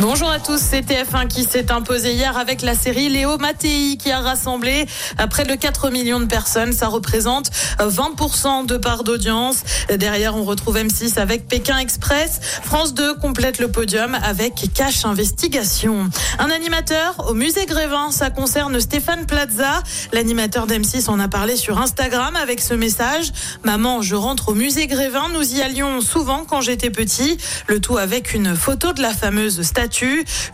Bonjour à tous, c'est TF1 qui s'est imposé hier avec la série Léo Mattei qui a rassemblé euh, près de 4 millions de personnes. Ça représente euh, 20% de part d'audience. Derrière, on retrouve M6 avec Pékin Express. France 2 complète le podium avec Cash Investigation. Un animateur au musée Grévin, ça concerne Stéphane Plaza. L'animateur d'M6 en a parlé sur Instagram avec ce message. Maman, je rentre au musée Grévin. Nous y allions souvent quand j'étais petit. Le tout avec une photo de la fameuse statue.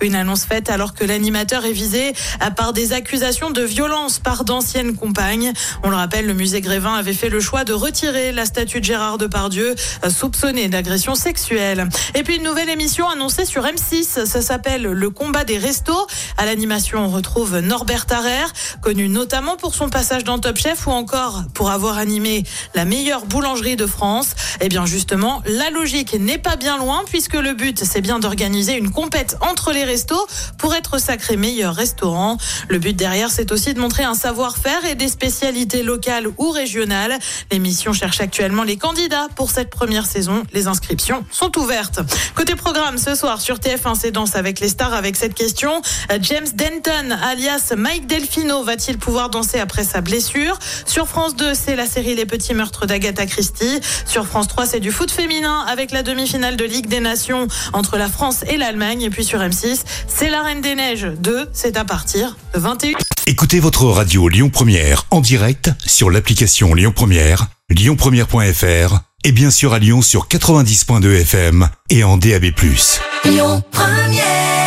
Une annonce faite alors que l'animateur est visé par des accusations de violence par d'anciennes compagnes. On le rappelle, le musée Grévin avait fait le choix de retirer la statue de Gérard Depardieu, euh, soupçonné d'agression sexuelle. Et puis une nouvelle émission annoncée sur M6. Ça s'appelle Le combat des restos. À l'animation, on retrouve Norbert Tarrer, connu notamment pour son passage dans Top Chef ou encore pour avoir animé la meilleure boulangerie de France. Eh bien justement, la logique n'est pas bien loin puisque le but, c'est bien d'organiser une compétition entre les restos pour être sacré meilleur restaurant. Le but derrière, c'est aussi de montrer un savoir-faire et des spécialités locales ou régionales. L'émission cherche actuellement les candidats pour cette première saison. Les inscriptions sont ouvertes. Côté programme, ce soir sur TF1, c'est Danse avec les stars avec cette question. James Denton, alias Mike Delfino, va-t-il pouvoir danser après sa blessure? Sur France 2, c'est la série Les Petits Meurtres d'Agatha Christie. Sur France 3, c'est du foot féminin avec la demi-finale de Ligue des Nations entre la France et l'Allemagne. Et puis sur M6, c'est la Reine des Neiges 2, c'est à partir de 21. Écoutez votre radio Lyon Première en direct sur l'application Lyon Première, lyonpremière.fr et bien sûr à Lyon sur 90.2 FM et en DAB+. Lyon Première.